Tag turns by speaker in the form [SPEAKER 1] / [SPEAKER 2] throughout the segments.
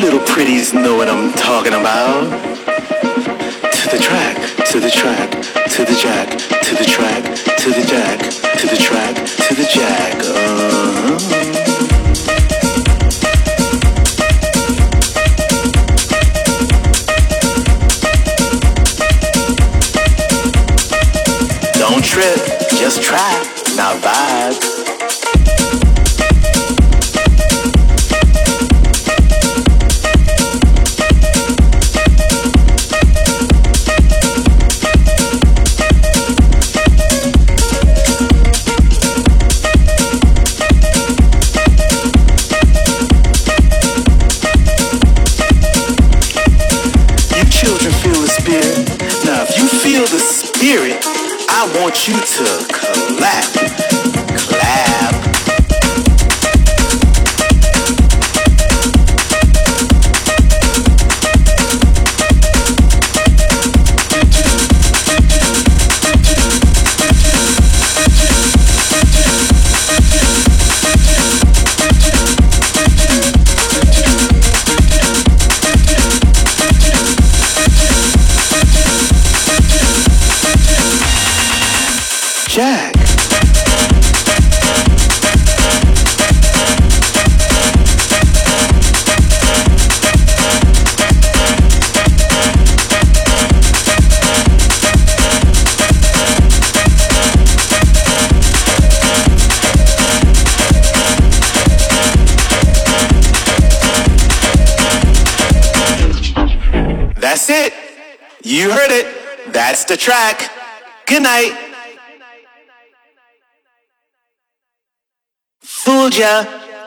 [SPEAKER 1] little pretties know what I'm talking about. To the track, to the track, to the jack, to the track, to the jack, to the track, to the jack. Uh-huh. Don't trip, just try, now vibe.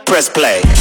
[SPEAKER 1] Press play.